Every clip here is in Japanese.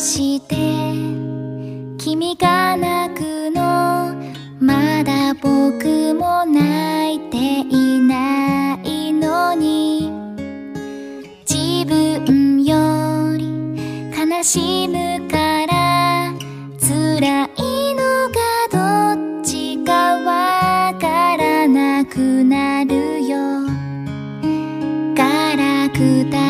して君が泣くのまだ僕も泣いていないのに自分より悲しむから辛いのがどっちかわからなくなるよ。ガラクタ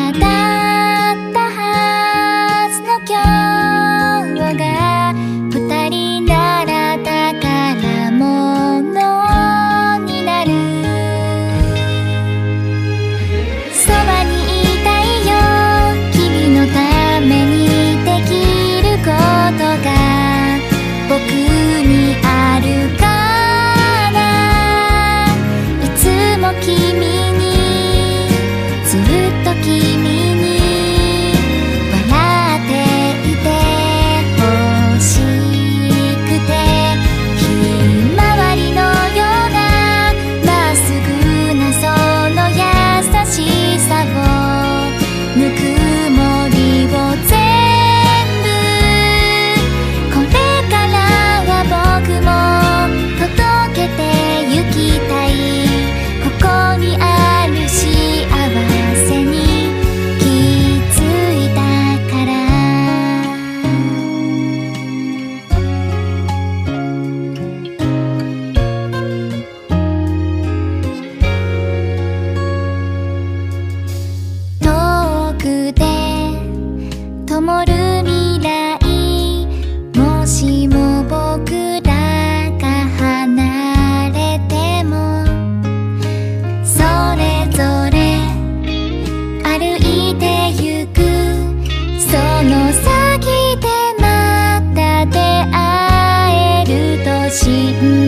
心。